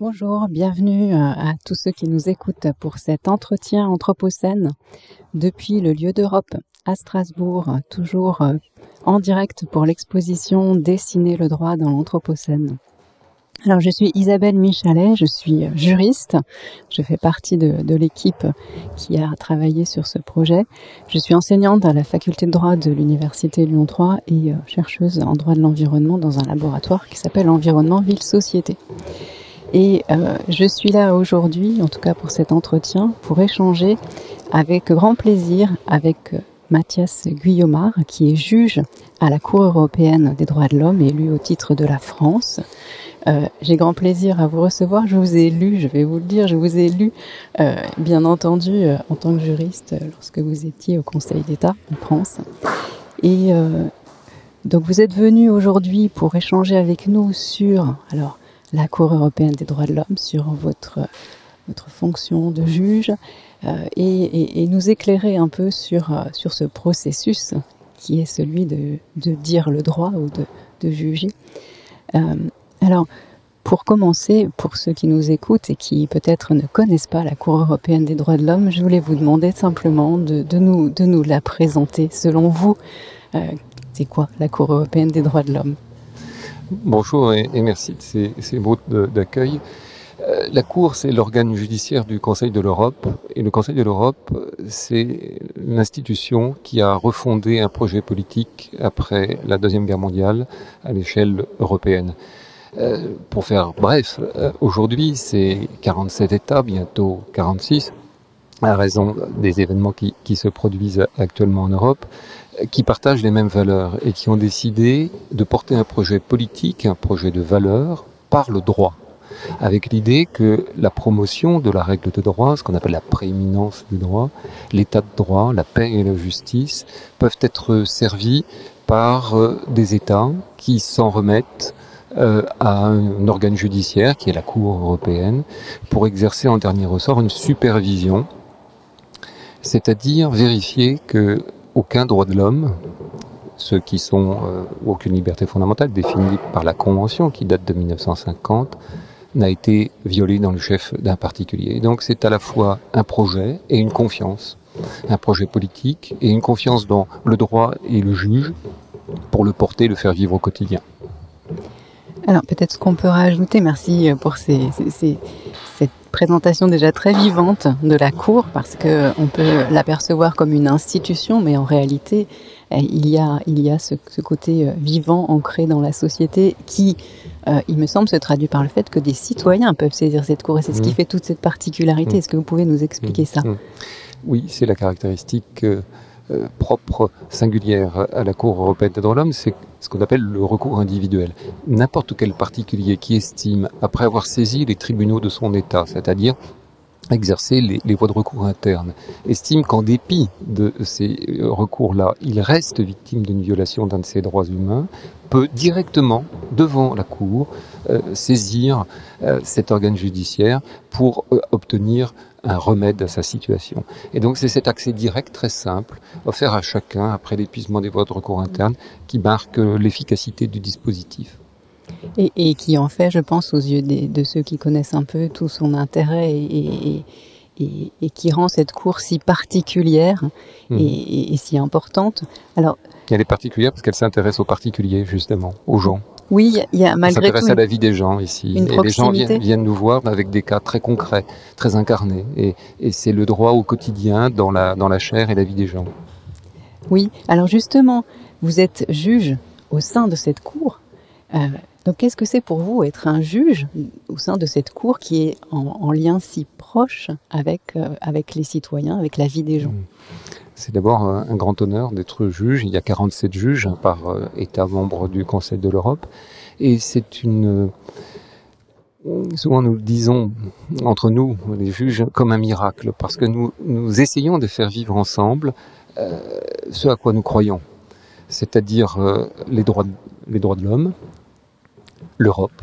Bonjour, bienvenue euh, à tous ceux qui nous écoutent pour cet entretien Anthropocène depuis le lieu d'Europe à Strasbourg, toujours euh, en direct pour l'exposition Dessiner le droit dans l'Anthropocène. Alors je suis Isabelle Michalet, je suis juriste, je fais partie de, l'équipe qui a travaillé sur ce projet. Je suis enseignante à la faculté de droit de l'Université Lyon 3 et euh, chercheuse en droit de l'environnement dans un laboratoire qui s'appelle Environnement Ville Société. Et euh, je suis là aujourd'hui, en tout cas pour cet entretien, pour échanger avec grand plaisir avec euh, Mathias Guillaumard, qui est juge à la Cour européenne des droits de l'homme, élu au titre de la France. Euh, J'ai grand plaisir à vous recevoir. Je vous ai lu, je vais vous le dire, je vous ai lu, euh, bien entendu, euh, en tant que juriste, euh, lorsque vous étiez au Conseil d'État en France. Et donc vous êtes venu aujourd'hui pour échanger avec nous sur, alors, la Cour européenne des droits de l'homme, sur votre, votre fonction de juge euh, et, nous éclairer un peu sur, euh, sur ce processus qui est celui de, dire le droit ou de, juger. Euh, alors, pour commencer, pour ceux qui nous écoutent et qui peut-être ne connaissent pas la Cour européenne des droits de l'homme, je voulais vous demander simplement de, nous, la présenter. Selon vous, c'est quoi la Cour européenne des droits de l'homme? Bonjour et, merci de ces, mots d'accueil. Euh, la Cour, c'est l'organe judiciaire du Conseil de l'Europe. Et le Conseil de l'Europe, c'est l'institution qui a refondé un projet politique après la Deuxième Guerre mondiale à l'échelle européenne. Euh, pour faire bref, euh, aujourd'hui, c'est 47 États, bientôt 46, à raison des événements qui se produisent actuellement en Europe, qui partagent les mêmes valeurs et qui ont décidé de porter un projet politique, un projet de valeurs par le droit. Avec l'idée que la promotion de la règle de droit, ce qu'on appelle la prééminence du droit, l'état de droit, la paix et la justice, peuvent être servis par euh, des États qui s'en remettent euh, à un organe judiciaire qui est la Cour européenne pour exercer en dernier ressort une supervision, c'est-à-dire vérifier que aucun droit de l'homme, ceux qui sont euh, aucune liberté fondamentale définie par la Convention qui date de 1950, n'a été violé dans le chef d'un particulier. Donc c'est à la fois un projet et une confiance, un projet politique et une confiance dans le droit et le juge pour le porter, le faire vivre au quotidien. Alors peut-être ce qu'on peut rajouter, merci pour ces, présentation déjà très vivante de la Cour, parce qu'on peut l'apercevoir comme une institution, mais en réalité, il y a, il y a ce, ce côté vivant, ancré dans la société, qui, euh, il me semble, se traduit par le fait que des citoyens peuvent saisir cette Cour, et c'est mmh. ce qui fait toute cette particularité. Mmh. Est-ce que vous pouvez nous expliquer mmh. ça? Oui, c'est la caractéristique... Euh euh, propre, singulière à la Cour européenne des droits de l'homme, c'est ce qu'on appelle le recours individuel. N'importe quel particulier qui estime, après avoir saisi les tribunaux de son État, c'est-à-dire exercer les, voies de recours internes, estime qu'en dépit de ces recours-là, il reste victime d'une violation d'un de ses droits humains, peut directement, devant la Cour, euh, saisir euh, cet organe judiciaire pour euh, obtenir un remède à sa situation. Et donc c'est cet accès direct très simple, offert à chacun après l'épuisement des voies de recours internes, qui marque l'efficacité du dispositif. Et, et, qui en fait, je pense, aux yeux des, de ceux qui connaissent un peu tout son intérêt et, et, et qui rend cette course si particulière mmh. et, si importante. Alors, elle est particulière parce qu'elle s'intéresse aux particuliers, justement, aux gens. Oui, il y a malgré tout. s'intéresse à la vie des gens ici. et les gens viennent, viennent, nous voir avec des cas très concrets, très incarnés. Et, et c'est le droit au quotidien dans la, dans la chair et la vie des gens. Oui, alors justement, vous êtes juge au sein de cette cour. Euh, donc qu'est-ce que c'est pour vous être un juge au sein de cette cour qui est en, en lien si proche avec, euh, avec les citoyens, avec la vie des gens? C'est d'abord un grand honneur d'être juge. Il y a 47 juges par euh, État membre du Conseil de l'Europe. Et c'est une... Souvent nous le disons entre nous, les juges, comme un miracle, parce que nous, nous essayons de faire vivre ensemble euh, ce à quoi nous croyons, c'est-à-dire euh, les droits, les droits de l'homme, l'Europe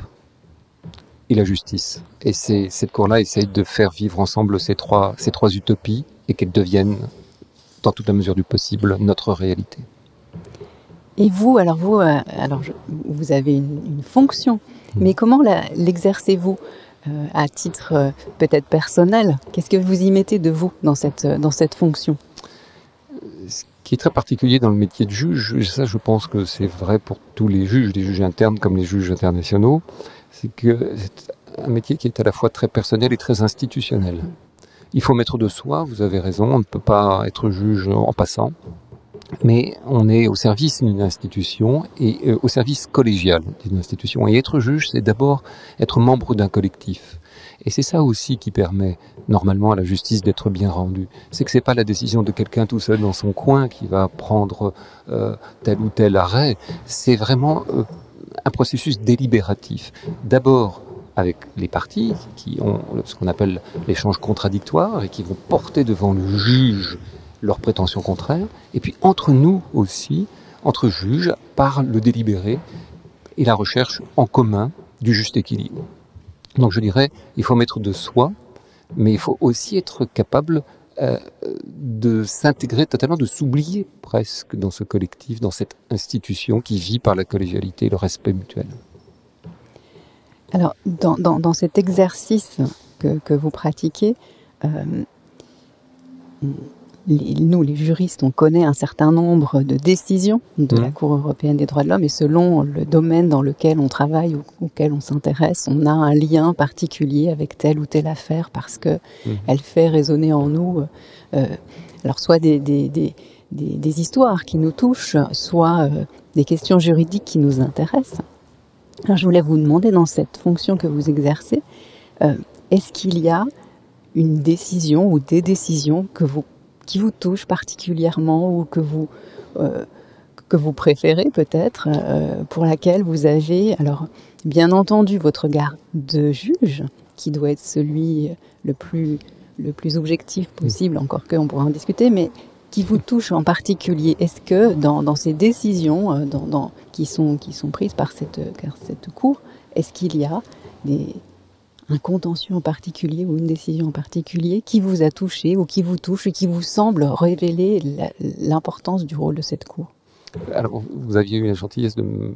et la justice. Et cette cour-là essaye de faire vivre ensemble ces trois, ces trois utopies et qu'elles deviennent, dans toute la mesure du possible, notre réalité. Et vous, alors vous, euh, alors je, vous avez une, une fonction, mmh. mais comment l'exercez-vous à titre peut-être personnel, qu'est-ce que vous y mettez de vous dans cette, dans cette fonction? Ce qui est très particulier dans le métier de juge, ça je pense que c'est vrai pour tous les juges, les juges internes comme les juges internationaux, c'est que c'est un métier qui est à la fois très personnel et très institutionnel. Il faut mettre de soi, vous avez raison, on ne peut pas être juge en passant, mais on est au service d'une institution et euh, au service collégial d'une institution. Et être juge, c'est d'abord être membre d'un collectif. Et c'est ça aussi qui permet normalement à la justice d'être bien rendue. C'est que c'est pas la décision de quelqu'un tout seul dans son coin qui va prendre euh, tel ou tel arrêt. C'est vraiment euh, un processus délibératif. D'abord avec les parties qui ont ce qu'on appelle l'échange contradictoire et qui vont porter devant le juge leurs prétentions contraires, et puis entre nous aussi, entre juges, par le délibéré et la recherche en commun du juste équilibre. Donc je dirais, il faut mettre de soi, mais il faut aussi être capable euh, de s'intégrer totalement, de s'oublier presque dans ce collectif, dans cette institution qui vit par la collégialité et le respect mutuel. Alors, dans, dans, cet exercice que, que vous pratiquez, euh, nous, les juristes, on connaît un certain nombre de décisions de la mmh. Cour européenne des droits de l'homme et selon le domaine dans lequel on travaille ou auquel on s'intéresse, on a un lien particulier avec telle ou telle affaire parce que mmh. elle fait résonner en nous, euh, alors soit des, des, des, des, histoires qui nous touchent, soit euh, des questions juridiques qui nous intéressent. Alors, je voulais vous demander, dans cette fonction que vous exercez, euh, est-ce qu'il y a une décision ou des décisions que vous, qui vous touchent particulièrement ou que vous, euh, que vous préférez peut-être, euh, pour laquelle vous avez, alors, bien entendu, votre regard de juge, qui doit être celui le plus, le plus objectif possible, encore qu'on pourra en discuter, mais qui vous touche en particulier Est-ce que dans, ces décisions euh, qui, sont, qui sont prises par cette, cette cour, est-ce qu'il y a un contentieux en particulier ou une décision en particulier qui vous a touché ou qui vous touche et qui vous semble révéler l'importance du rôle de cette cour? Alors, vous aviez eu la gentillesse de me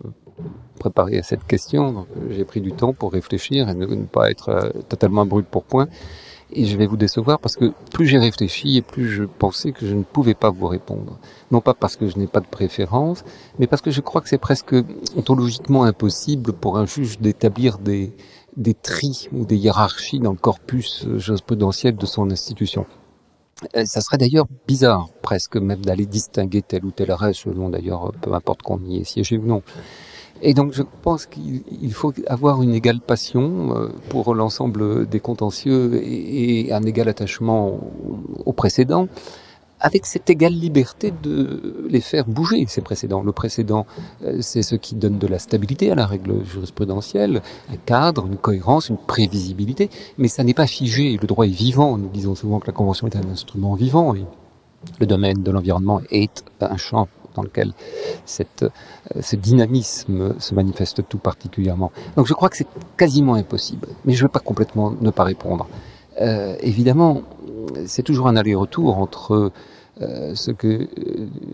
préparer à cette question, donc j'ai pris du temps pour réfléchir et ne, ne pas être euh, totalement brut pour point. Et je vais vous décevoir parce que plus j'ai réfléchi et plus je pensais que je ne pouvais pas vous répondre. Non pas parce que je n'ai pas de préférence, mais parce que je crois que c'est presque ontologiquement impossible pour un juge d'établir des, des tris ou des hiérarchies dans le corpus jurisprudentiel de son institution. Euh, ça serait d'ailleurs bizarre presque même d'aller distinguer tel ou tel arrêt selon d'ailleurs peu importe qu'on y ait siégé ou non. Et donc je pense qu'il faut avoir une égale passion euh, pour l'ensemble des contentieux et un égal attachement au précédent, avec cette égale liberté de les faire bouger, ces précédents. Le précédent, euh, c'est ce qui donne de la stabilité à la règle jurisprudentielle, un cadre, une cohérence, une prévisibilité, mais ça n'est pas figé, le droit est vivant. Nous disons souvent que la Convention est un instrument vivant, et le domaine de l'environnement est un champ dans lequel euh, ce dynamisme se manifeste tout particulièrement. Donc je crois que c'est quasiment impossible, mais je ne veux pas complètement ne pas répondre. Euh, évidemment, c'est toujours un aller-retour entre euh, ce que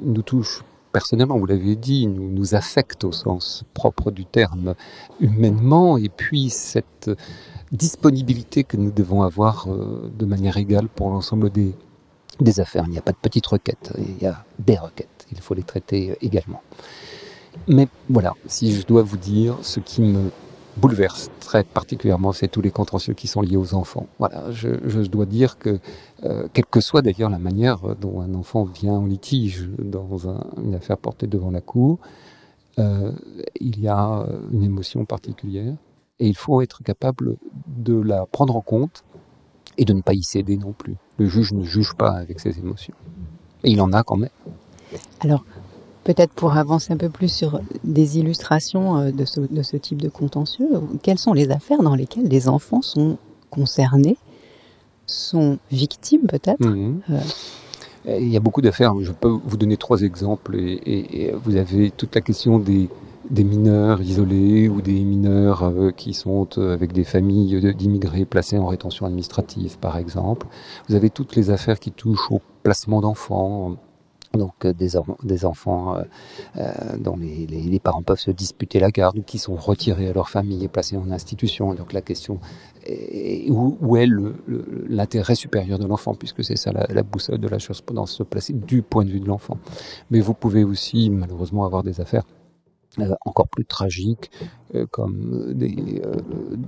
nous touche personnellement, vous l'avez dit, nous, nous affecte au sens propre du terme humainement, et puis cette disponibilité que nous devons avoir de manière égale pour l'ensemble des, des affaires. Il n'y a pas de petites requêtes, il y a des requêtes il faut les traiter euh, également. Mais voilà, si je dois vous dire, ce qui me bouleverse très particulièrement, c'est tous les contentieux qui sont liés aux enfants. Voilà, je, dois dire que, euh, quelle que soit d'ailleurs la manière dont un enfant vient en litige dans une affaire portée devant la cour, euh, il y a une émotion particulière et il faut être capable de la prendre en compte et de ne pas y céder non plus. Le juge ne juge pas avec ses émotions. Et il en a quand même. Alors, peut-être pour avancer un peu plus sur des illustrations euh, de ce, type de contentieux, quelles sont les affaires dans lesquelles des enfants sont concernés, sont victimes peut-être mhm. euh, Il y a beaucoup d'affaires. Je peux vous donner trois exemples. Et, vous avez toute la question des, mineurs isolés ou des mineurs euh, qui sont avec des familles d'immigrés placés en rétention administrative, par exemple. Vous avez toutes les affaires qui touchent au placement d'enfants, donc des, des enfants dont les, parents peuvent se disputer la garde qui sont retirés à leur famille et placés en institution. Donc la question est où, est l'intérêt supérieur de l'enfant, puisque c'est ça la, la, boussole de la jurisprudence, se placer du point de vue de l'enfant. Mais vous pouvez aussi malheureusement avoir des affaires euh, encore plus tragiques, euh, comme des, euh,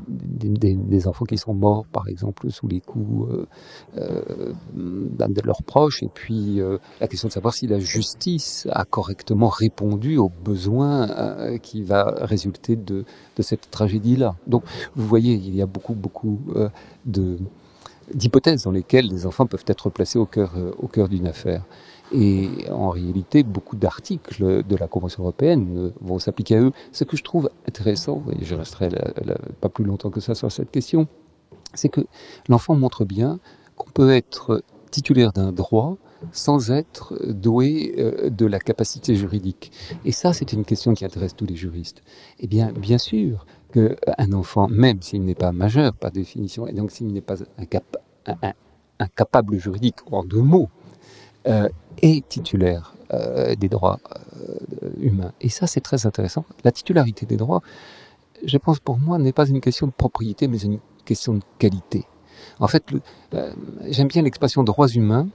des, des, enfants qui sont morts, par exemple, sous les coups d'un de leurs proches, et puis la question de savoir si la justice a correctement répondu aux besoins qui va résulter de, de cette tragédie-là. Donc, vous voyez, il y a beaucoup, beaucoup de d'hypothèses dans lesquelles les enfants peuvent être placés au cœur, au cœur d'une affaire. Et en réalité, beaucoup d'articles de la Convention européenne vont s'appliquer à eux. Ce que je trouve intéressant, et je resterai pas plus longtemps que ça sur cette question, c'est que l'enfant montre bien qu'on peut être titulaire d'un droit sans être doué euh, de la capacité juridique. Et ça, c'est une question qui intéresse tous les juristes. Eh bien, bien sûr qu'un enfant, même s'il n'est pas majeur par définition, et donc s'il n'est pas incapable juridique, en deux mots, euh, est titulaire euh, des droits euh, humains. Et ça, c'est très intéressant. La titularité des droits, je pense pour moi, n'est pas une question de propriété, mais une question de qualité. En fait, j'aime bien l'expression droits humains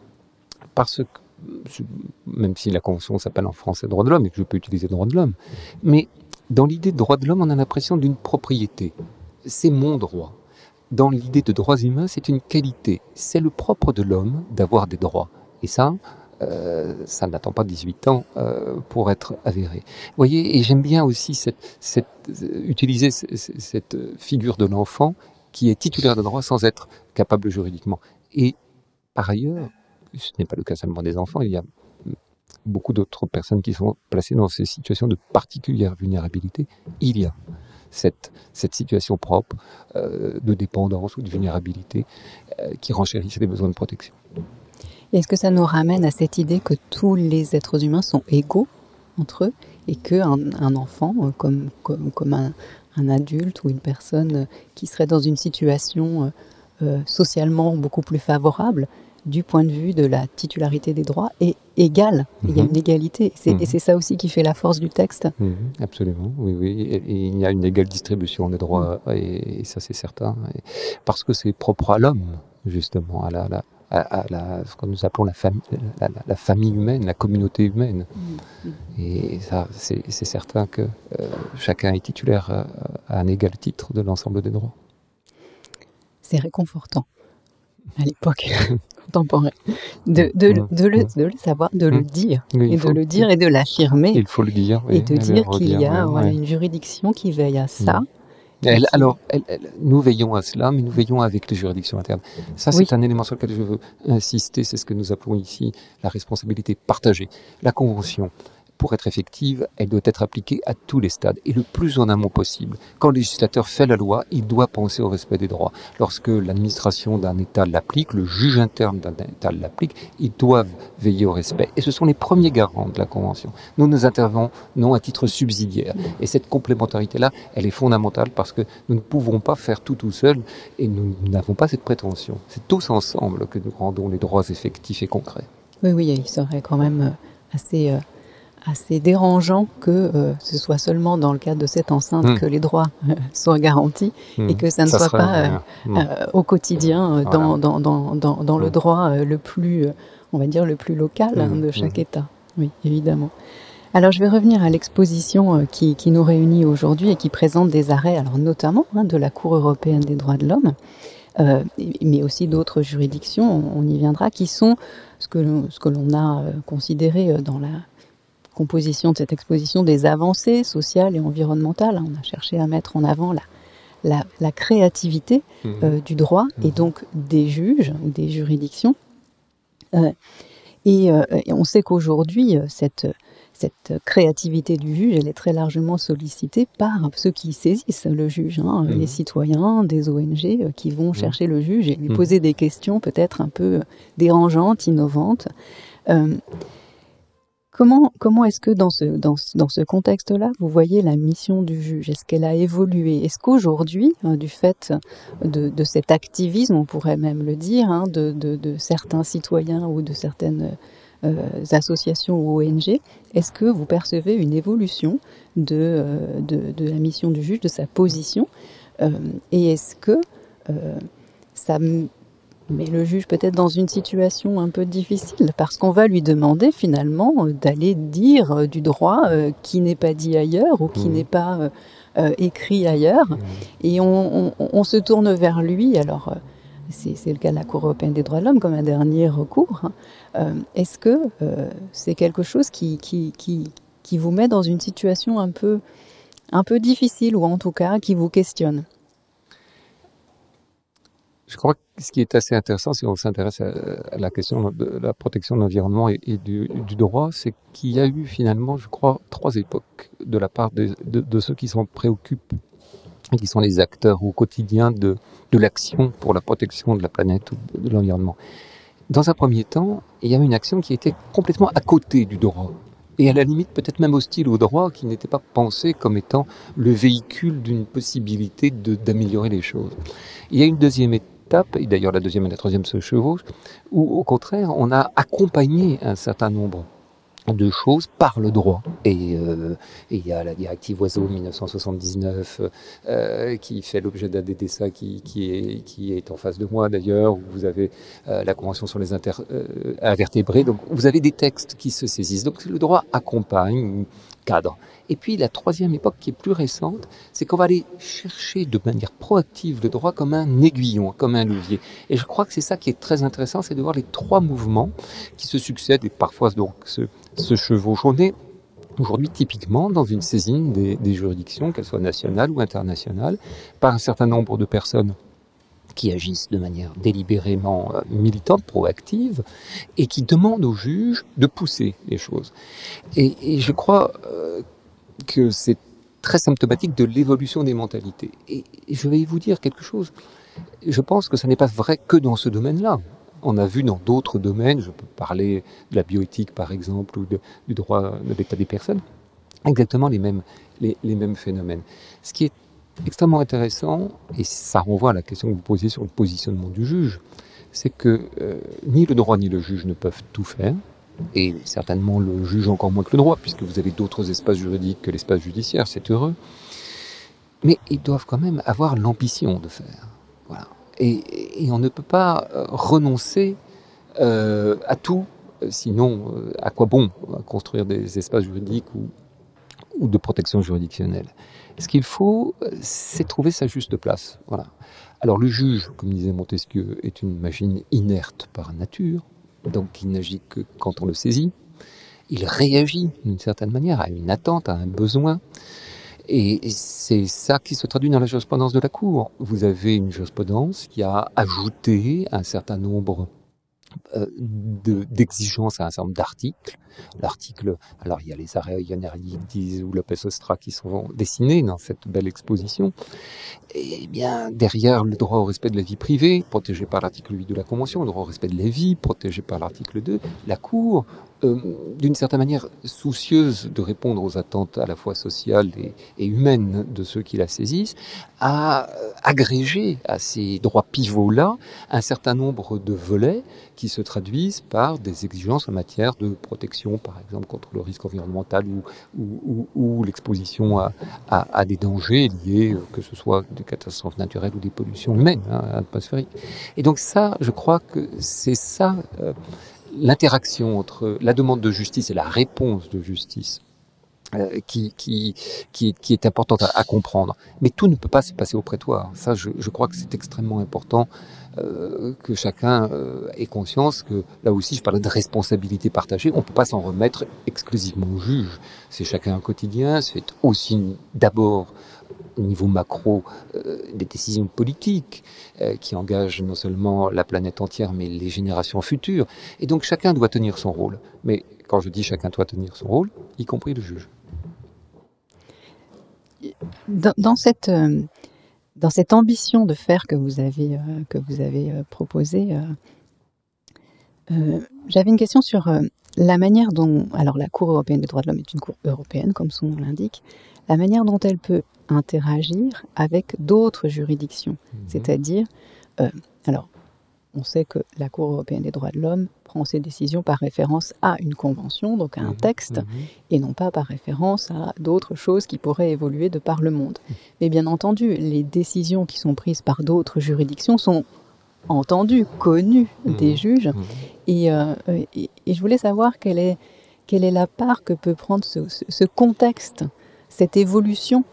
parce que, même si la Convention s'appelle en français droits de l'homme et que je peux utiliser droits de l'homme, mais dans l'idée de droits de l'homme, on a l'impression d'une propriété. C'est mon droit. Dans l'idée de droits humains, c'est une qualité. C'est le propre de l'homme d'avoir des droits. Et ça, euh, ça n'attend pas 18 ans euh, pour être avéré. Vous voyez, et j'aime bien aussi utiliser cette figure de l'enfant qui est titulaire de droit sans être capable juridiquement. Et par ailleurs, ce n'est pas le cas seulement des enfants, il y a beaucoup d'autres personnes qui sont placées dans ces situations de particulière vulnérabilité. Il y a cette, situation propre euh, de dépendance ou de vulnérabilité qui renchérissent les besoins de protection. Est-ce que ça nous ramène à cette idée que tous les êtres humains sont égaux entre eux et qu'un un enfant, euh, comme, comme, comme un, un, adulte ou une personne euh, qui serait dans une situation euh, socialement beaucoup plus favorable, du point de vue de la titularité des droits, est égal. Il y a mhm. une égalité. Et mhm. c'est ça aussi qui fait la force du texte. Mhm, absolument, oui, oui. Et, il y a une égale distribution des droits, et, ça c'est certain. parce que c'est propre à l'homme, justement, à la, la, à, la, ce que nous appelons la, famille, la, famille humaine, la communauté humaine. Mm, mm. Et ça, c'est certain que euh, chacun est titulaire à, un égal titre de l'ensemble des droits. C'est réconfortant à l'époque contemporaine de, de, mm, de, le, de, le, savoir, de le dire, et de le dire et de l'affirmer. Il faut le dire. et de dire qu'il y a voilà, une juridiction qui veille à ça alors, nous veillons à cela, mais nous veillons avec les juridictions internes. Ça, c'est un élément sur lequel je veux insister, c'est ce que nous appelons ici la responsabilité partagée. La Convention, pour être effective, elle doit être appliquée à tous les stades et le plus en amont possible. Quand le législateur fait la loi, il doit penser au respect des droits. Lorsque l'administration d'un État l'applique, le juge interne d'un État l'applique, ils doivent veiller au respect. Et ce sont les premiers garants de la Convention. Nous, nous intervenons à titre subsidiaire. Et cette complémentarité-là, elle est fondamentale parce que nous ne pouvons pas faire tout tout seul et nous n'avons pas cette prétention. C'est tous ensemble que nous rendons les droits effectifs et concrets. Oui, oui, il serait quand même euh, assez euh, assez dérangeant que euh, ce soit seulement dans le cadre de cette enceinte hmm. que les droits euh, soient garantis et hmm. que ça ne soit pas euh, hmm. au quotidien dans, dans, dans, dans, le droit le plus, on va dire, le plus local hein, de chaque État. Oui, évidemment. Alors je vais revenir à l'exposition qui, qui, nous réunit aujourd'hui et qui présente des arrêts, alors notamment hein, de la Cour européenne des droits de l'homme, mais aussi d'autres juridictions, on, y viendra, qui sont ce que, ce que l'on a considéré dans la composition de cette exposition des avancées sociales et environnementales. On a cherché à mettre en avant la, la, créativité mmh. euh, du droit et mmh. donc des juges ou des juridictions. Euh, euh, et, on sait qu'aujourd'hui, cette, cette créativité du juge, elle est très largement sollicitée par ceux qui saisissent le juge, hein, mmh. les citoyens, des ONG qui vont chercher le juge et lui poser des questions peut-être un peu dérangeantes, innovantes. Comment, est-ce que dans ce, contexte-là, vous voyez la mission du juge? Est-ce qu'elle a évolué? Est-ce qu'aujourd'hui, hein, du fait de, cet activisme, on pourrait même le dire, hein, de, certains citoyens ou de certaines associations ou ONG, est-ce que vous percevez une évolution de, de, de, la mission du juge, de sa position? Et est-ce que ça met le juge peut-être dans une situation un peu difficile parce qu'on va lui demander finalement d'aller dire du droit qui n'est pas dit ailleurs ou qui mmh. n'est pas euh, écrit ailleurs. Mmh. Et on, se tourne vers lui. Alors, euh, c'est le cas de la Cour européenne des droits de l'homme comme un dernier recours. Hein. Euh, est-ce que c'est quelque chose qui, qui, qui, qui, vous met dans une situation un peu, un peu difficile ou en tout cas qui vous questionne? Je crois que ce qui est assez intéressant, si on s'intéresse à, la question de la protection de l'environnement et, du, droit, c'est qu'il y a eu finalement, je crois, trois époques de la part de, ceux qui s'en préoccupent et qui sont les acteurs au quotidien de, l'action pour la protection de la planète ou de l'environnement. Dans un premier temps, il y a une action qui était complètement à côté du droit et à la limite peut-être même hostile au droit, qui n'était pas pensé comme étant le véhicule d'une possibilité d'améliorer les choses. Il y a une deuxième étape et d'ailleurs la deuxième et la troisième se chevauchent, où au contraire on a accompagné un certain nombre de choses par le droit. Et euh, il y a la directive Oiseau 1979 euh, qui fait l'objet d'un DDSA qui, qui, est, en face de moi d'ailleurs. Vous avez euh, la Convention sur les invertébrés. Donc vous avez des textes qui se saisissent. Donc le droit accompagne, cadre. Et puis la troisième époque qui est plus récente, c'est qu'on va aller chercher de manière proactive le droit comme un aiguillon, comme un levier. Et je crois que c'est ça qui est très intéressant, c'est de voir les trois mouvements qui se succèdent et parfois donc se, se chevauchent. aujourd'hui typiquement dans une saisine des, des juridictions, qu'elles soient nationales ou internationales, par un certain nombre de personnes qui agissent de manière délibérément euh, militante, proactive, et qui demandent au juge de pousser les choses. Et, je crois euh, que c'est très symptomatique de l'évolution des mentalités. Et, je vais vous dire quelque chose. Je pense que ce n'est pas vrai que dans ce domaine-là. On a vu dans d'autres domaines, je peux parler de la bioéthique par exemple, ou du droit de l'état des personnes, exactement les mêmes, les mêmes phénomènes. Ce qui est extrêmement intéressant, et ça renvoie à la question que vous posiez sur le positionnement du juge, c'est que euh, ni le droit ni le juge ne peuvent tout faire, et certainement le juge encore moins que le droit, puisque vous avez d'autres espaces juridiques que l'espace judiciaire, c'est heureux. Mais ils doivent quand même avoir l'ambition de faire. Voilà. Et, on ne peut pas euh, renoncer euh, à tout, sinon à quoi bon construire des espaces juridiques ou, ou de protection juridictionnelle. Ce qu'il faut, c'est trouver sa juste place. Voilà. Alors le juge, comme disait Montesquieu, est une machine inerte par nature, donc il n'agit que quand on le saisit. Il réagit d'une certaine manière à une attente, à un besoin. Et c'est ça qui se traduit dans la jurisprudence de la Cour. Vous avez une jurisprudence qui a ajouté un certain nombre euh, d'exigences à un certain nombre d'articles. L'article, alors il y a les arrêts Yanerides ou Lopez Ostra qui sont dessinés dans cette belle exposition. Et bien derrière le droit au respect de la vie privée, protégé par l'article 8 de la Convention, le droit au respect de la vie, protégé par l'article 2, la Cour, euh, d'une certaine manière soucieuse de répondre aux attentes à la fois sociales et, humaines de ceux qui la saisissent, a agrégé à ces droits pivots-là un certain nombre de volets qui se traduisent par des exigences en matière de protection, par exemple, contre le risque environnemental ou, l'exposition à, des dangers liés, euh, que ce soit des catastrophes naturelles ou des pollutions humaines, hein, atmosphériques. Et donc ça, je crois que c'est ça, euh, l'interaction entre la demande de justice et la réponse de justice euh, qui, qui, qui, qui, est importante à, comprendre. Mais tout ne peut pas se passer au prétoire. Ça, je, je crois que c'est extrêmement important euh, que chacun euh, ait conscience que, là aussi, je parlais de responsabilité partagée, on ne peut pas s'en remettre exclusivement au juge. C'est chacun un quotidien, c'est aussi d'abord au niveau macro euh, des décisions politiques qui engagent non seulement la planète entière mais les générations futures. Et donc chacun doit tenir son rôle. Mais quand je dis chacun doit tenir son rôle, y compris le juge. Dans, cette, euh, dans cette ambition de faire que vous avez, euh, que vous avez euh, proposé, j'avais une question sur la manière dont, alors la Cour européenne des droits de l'homme est une Cour européenne, comme son nom l'indique, la manière dont elle peut interagir avec d'autres juridictions. Mhm. C'est-à-dire, alors, on sait que la Cour européenne des droits de l'homme prend ses décisions par référence à une convention, donc à un Mhm, texte, mhm. et non pas par référence à d'autres choses qui pourraient évoluer de par le monde. Mmh. Mais bien entendu, les décisions qui sont prises par d'autres juridictions sont entendues, connues des juges. Et, euh, et- et je voulais savoir quelle est, quelle est la part que peut prendre ce, ce- ce contexte, cette évolution.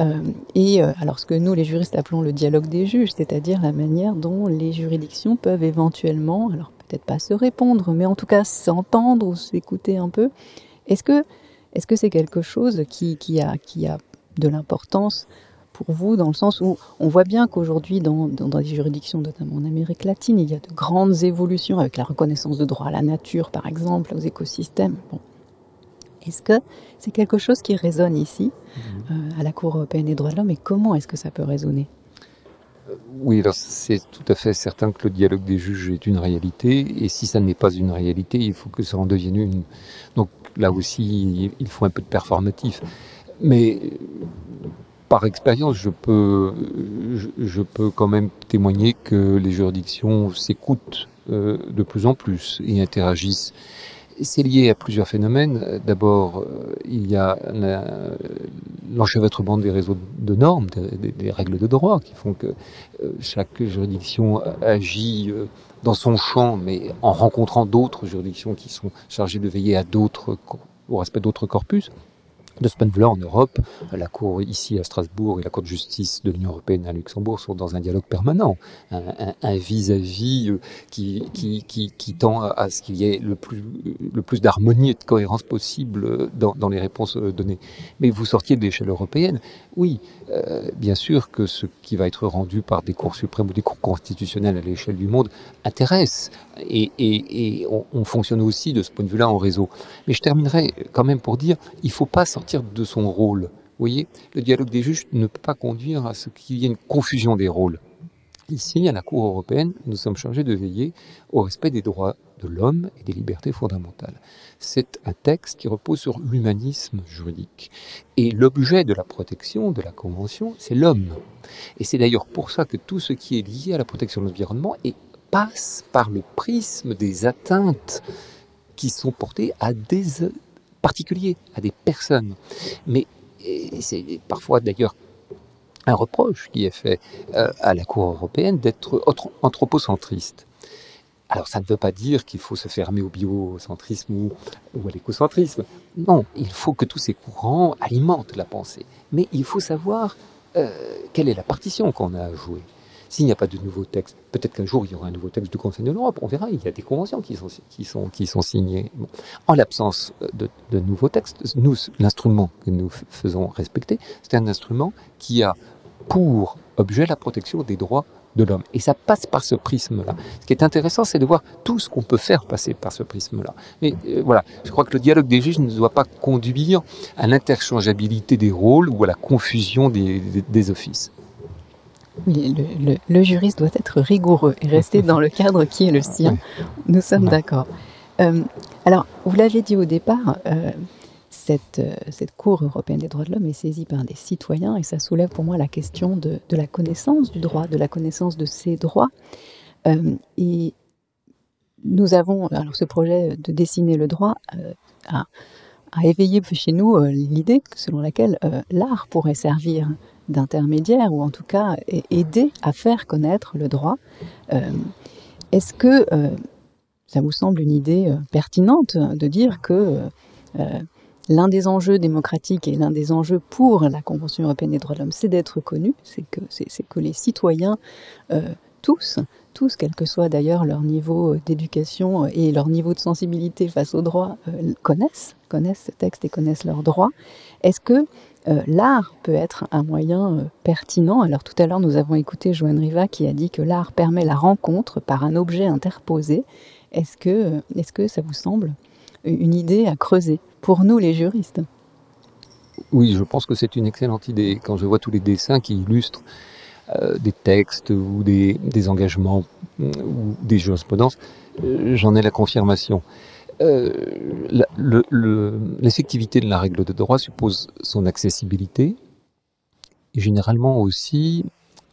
euh, et euh, alors ce que nous, les juristes, appelons le dialogue des juges, c'est-à-dire la manière dont les juridictions peuvent éventuellement, alors peut-être pas se répondre, mais en tout cas s'entendre ou s'écouter un peu. Est-ce que est-ce que c'est quelque chose qui, a, qui a de l'importance pour vous, dans le sens où on voit bien qu'aujourd'hui, dans, dans, les juridictions, notamment en Amérique latine, il y a de grandes évolutions avec la reconnaissance de droit à la nature, par exemple, aux écosystèmes. Est-ce que c'est quelque chose qui résonne ici, Mhm. euh, à la Cour européenne des droits de l'homme, et comment est-ce que ça peut résonner? Oui, alors c'est tout à fait certain que le dialogue des juges est une réalité, et si ça n'est pas une réalité, il faut que ça en devienne une. Donc là aussi, il faut un peu de performatif. Mais euh, par expérience, je peux, je, je peux quand même témoigner que les juridictions s'écoutent euh, de plus en plus et interagissent. C'est lié à plusieurs phénomènes. D'abord, euh, il y a la- l'enchevêtrement des réseaux de normes, des, règles de droit qui font que euh, chaque juridiction agit euh, dans son champ, mais en rencontrant d'autres juridictions qui sont chargées de veiller à d'autres, au respect d'autres corpus. De ce point de vue-là, en Europe, la Cour ici à Strasbourg et la Cour de justice de l'Union européenne à Luxembourg sont dans un dialogue permanent, un vis-à-vis euh, qui, tend à- ce qu'il y ait le plus, d'harmonie et de cohérence possible dans, dans les réponses euh, données. Mais vous sortiez de l'échelle européenne, oui, euh, bien sûr que ce qui va être rendu par des cours suprêmes ou des cours constitutionnels à l'échelle du monde intéresse. Et, on, on fonctionne aussi de ce point de vue-là en réseau. Mais je terminerai quand même pour dire, il ne faut pas sortir de son rôle. Vous voyez, le dialogue des juges ne peut pas conduire à ce qu'il y ait une confusion des rôles. Ici, à la Cour européenne, nous sommes chargés de veiller au respect des droits de l'homme et des libertés fondamentales. C'est un texte qui repose sur l'humanisme juridique. Et l'objet de la protection de la Convention, c'est l'homme. Et c'est d'ailleurs pour ça que tout ce qui est lié à la protection de l'environnement est- passe par le prisme des atteintes qui sont portées à des euh, particuliers, à des personnes. Mais c'est parfois d'ailleurs un reproche qui est fait euh, à la Cour européenne d'être anthropocentriste. Alors ça ne veut pas dire qu'il faut se fermer au biocentrisme ou, ou à l'écocentrisme. Non, il faut que tous ces courants alimentent la pensée. Mais il faut savoir euh, quelle est la partition qu'on a à jouer. S'il n'y a pas de nouveau texte, peut-être qu'un jour il y aura un nouveau texte du Conseil de l'Europe, on verra, il y a des conventions qui sont, qui sont, qui sont signées. En l'absence de, de nouveaux textes, nous, l'instrument que nous faisons respecter, c'est un instrument qui a pour objet la protection des droits de l'homme. Et ça passe par ce prisme-là. Ce qui est intéressant, c'est de voir tout ce qu'on peut faire passer par ce prisme-là. Mais euh, voilà, je crois que le dialogue des juges ne doit pas conduire à l'interchangeabilité des rôles ou à la confusion des, des offices. Oui, le, le- le juriste doit être rigoureux et rester dans le cadre qui est le sien. Nous sommes d'accord. Euh, alors, vous l'avez dit au départ, euh, cette, euh, cette Cour européenne des droits de l'homme est saisie par des citoyens et ça soulève pour moi la question de, de la connaissance du droit, de la connaissance de ses droits. Euh, et nous avons, alors ce projet de dessiner le droit a, a éveillé chez nous l'idée selon laquelle l'art pourrait servir d'intermédiaire ou en tout cas aider à faire connaître le droit. Euh, Est-ce que euh, ça vous semble une idée euh, pertinente de dire que l'un des enjeux démocratiques et l'un des enjeux pour la Convention européenne des droits de l'homme, c'est d'être connu, c'est que, les citoyens, tous, tous, quel que soit d'ailleurs leur niveau d'éducation et leur niveau de sensibilité face au droit, connaissent, connaissent ce texte et connaissent leurs droits. Est-ce que euh, l'art peut être un moyen euh, pertinent Alors tout à l'heure, nous avons écouté Joanne Riva qui a dit que l'art permet la rencontre par un objet interposé. Est-ce que, euh, ça vous semble une idée à creuser pour nous les juristes? Oui, je pense que c'est une excellente idée. Quand je vois tous les dessins qui illustrent des textes ou des, engagements mm, ou des jurisprudences, j'en ai la confirmation. Euh, L'effectivité de la règle de droit suppose son accessibilité et généralement aussi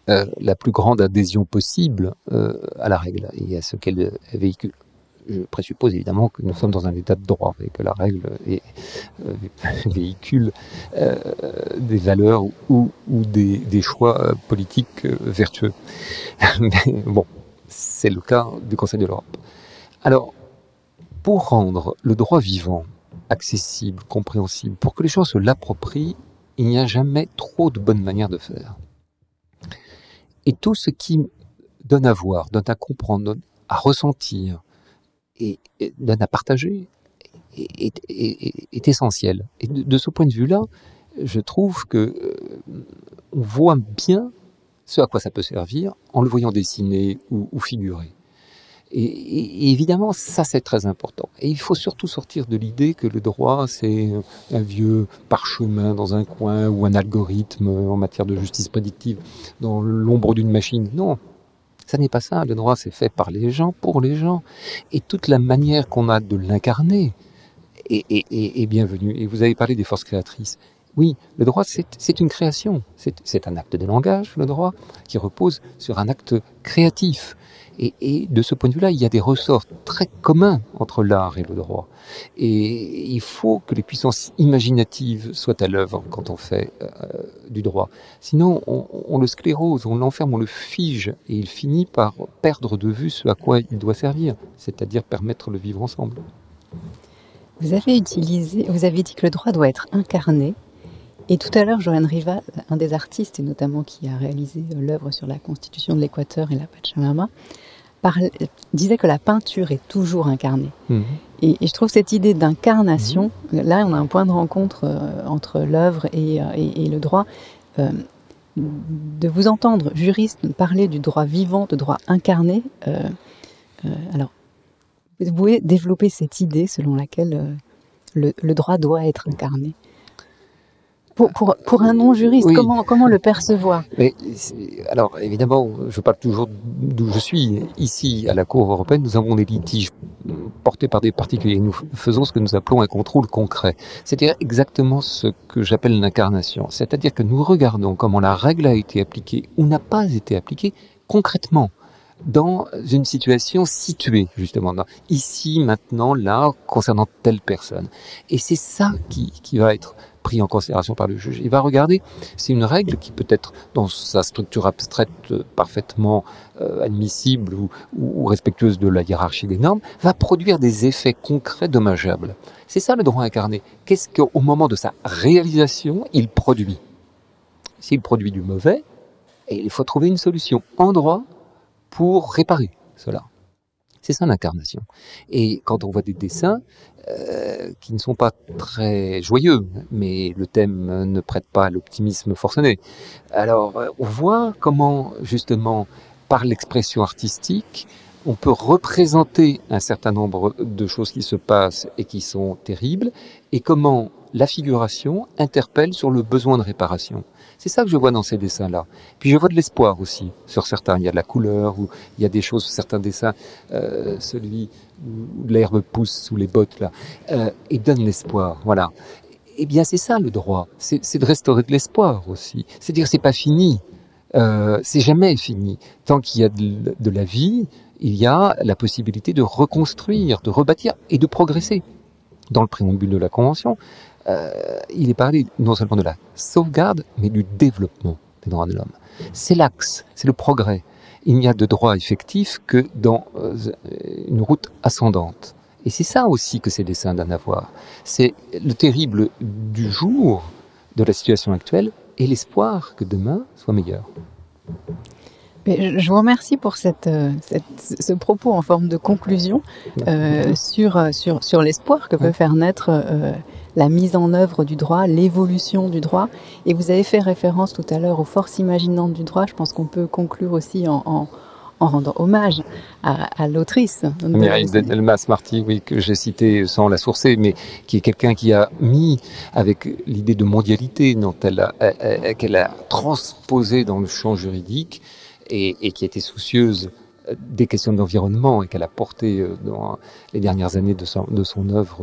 euh, la plus grande adhésion possible euh, à la règle et à ce qu'elle véhicule. Je présuppose évidemment que nous sommes dans un état de droit et que la règle véhicule des valeurs ou, des, des, choix politiques vertueux. Mais bon, c'est le cas du Conseil de l'Europe. Alors, pour rendre le droit vivant accessible, compréhensible, pour que les gens se l'approprient, il n'y a jamais trop de bonnes manières de faire. Et tout ce qui donne à voir, donne à comprendre, donne à ressentir et, donne à partager est, essentiel. Et de, ce point de vue-là, je trouve que euh, on voit bien ce à quoi ça peut servir en le voyant dessiner ou figurer. Et, évidemment, ça c'est très important. Et il faut surtout sortir de l'idée que le droit c'est un vieux parchemin dans un coin ou un algorithme en matière de justice prédictive dans l'ombre d'une machine. Non, ça n'est pas ça. Le droit c'est fait par les gens, pour les gens. Et toute la manière qu'on a de l'incarner est, bienvenue. Et vous avez parlé des forces créatrices. Oui, le droit, c'est une création. C'est un acte de langage, le droit, qui repose sur un acte créatif. Et, de ce point de vue-là, il y a des ressorts très communs entre l'art et le droit. Et il faut que les puissances imaginatives soient à l'œuvre quand on fait euh, du droit. Sinon, on, le sclérose, on l'enferme, on le fige, et il finit par perdre de vue ce à quoi il doit servir, c'est-à-dire permettre le vivre ensemble. Vous avez utilisé, vous avez dit que le droit doit être incarné. Et tout à l'heure, Joanne Riva, un des artistes, et notamment qui a réalisé l'œuvre sur la constitution de l'Équateur et la Pachamama, disait que la peinture est toujours incarnée. Mhm. Et, je trouve cette idée d'incarnation, mhm. là on a un point de rencontre euh, entre l'œuvre et, euh, le droit. Euh, de vous entendre, juriste, parler du droit vivant, de droit incarné, alors, vous pouvez développer cette idée selon laquelle le droit doit être incarné pour, pour, pour, un non-juriste, comment, comment le percevoir Mais, Alors, évidemment, je parle toujours d'où je suis. Ici, à la Cour européenne, nous avons des litiges portés par des particuliers. Nous faisons ce que nous appelons un contrôle concret. C'est-à-dire exactement ce que j'appelle l'incarnation. C'est-à-dire que nous regardons comment la règle a été appliquée ou n'a pas été appliquée concrètement dans une situation située, justement, ici, maintenant, là, concernant telle personne. Et c'est ça qui, qui va être pris en considération par le juge. Il va regarder, c'est une règle qui peut être dans sa structure abstraite euh, parfaitement euh, admissible ou, ou, respectueuse de la hiérarchie des normes, va produire des effets concrets dommageables. C'est ça le droit incarné. Qu'est-ce qu'au moment de sa réalisation, il produit? S'il produit du mauvais, il faut trouver une solution en droit pour réparer cela. C'est ça l'incarnation. Et quand on voit des dessins, euh, qui ne sont pas très joyeux, mais le thème ne prête pas à l'optimisme forcené. Alors, euh, on voit comment, justement, par l'expression artistique, on peut représenter un certain nombre de choses qui se passent et qui sont terribles, et comment la figuration interpelle sur le besoin de réparation. C'est ça que je vois dans ces dessins-là. Puis je vois de l'espoir aussi sur certains. Il y a de la couleur, ou il y a des choses, certains dessins, euh, celui où l'herbe pousse sous les bottes là, euh, et donne l'espoir. Voilà. Eh bien, c'est ça le droit. C'est de restaurer de l'espoir aussi. C'est dire c'est pas fini. Euh, c'est jamais fini. Tant qu'il y a de, de la vie, il y a la possibilité de reconstruire, de rebâtir et de progresser. Dans le préambule de la Convention, euh, il est parlé non seulement de la sauvegarde, mais du développement des droits de l'homme. C'est l'axe, c'est le progrès. Il n'y a de droit effectif que dans euh, une route ascendante. Et c'est ça aussi que ces dessins donnent à voir. C'est le terrible du jour de la situation actuelle et l'espoir que demain soit meilleur. je vous remercie pour cette, euh, ce propos en forme de conclusion sur, sur, sur l'espoir que peut faire naître la mise en œuvre du droit, l'évolution du droit. Et vous avez fait référence tout à l'heure aux forces imaginantes du droit. Je pense qu'on peut conclure aussi en, rendant hommage à, l'autrice. Mireille Delmas Marty, oui, que j'ai cité sans la sourcer, mais qui est quelqu'un qui a mis, avec l'idée de mondialité dont elle a, qu'elle a transposé dans le champ juridique et, et qui était soucieuse des questions d'environnement et qu'elle a porté euh, dans les dernières années de son, œuvre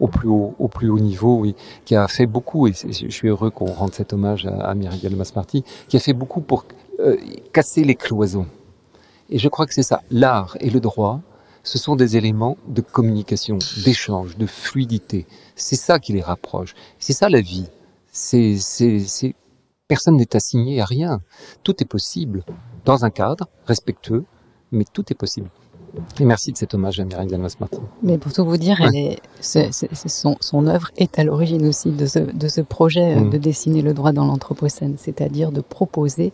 au, plus haut, niveau, qui a fait beaucoup, et je suis heureux qu'on rende cet hommage à, à Myriam Masmarty, qui a fait beaucoup pour euh, casser les cloisons. Et je crois que c'est ça. L'art et le droit, ce sont des éléments de communication, d'échange, de fluidité. C'est ça qui les rapproche. C'est ça la vie. Personne n'est assigné à rien. Tout est possible dans un cadre respectueux, mais tout est possible. Et merci de cet hommage à Mireille Delmas-Martin. Mais pour tout vous dire, elle est, son, son œuvre est à l'origine aussi de ce, de ce projet euh, Mm. de dessiner le droit dans l'Anthropocène, c'est-à-dire de proposer,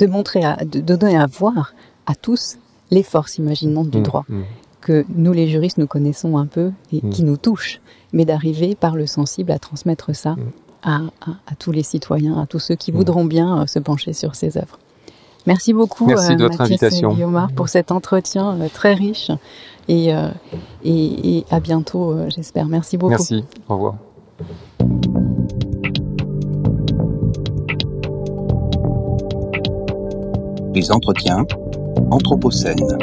de montrer, à, de, de donner à voir à tous les forces imaginantes du Mm, droit mm. que nous les juristes nous connaissons un peu et qui nous touchent, mais d'arriver par le sensible à transmettre ça à, à- à tous les citoyens, à tous ceux qui voudront bien euh, se pencher sur ces œuvres. Merci beaucoup, Merci de votre Mathias invitation. Guillaumard, pour cet entretien euh, très riche et, euh, et, et à bientôt, euh, j'espère. Merci beaucoup. Merci. Au revoir. Les entretiens Anthropocène.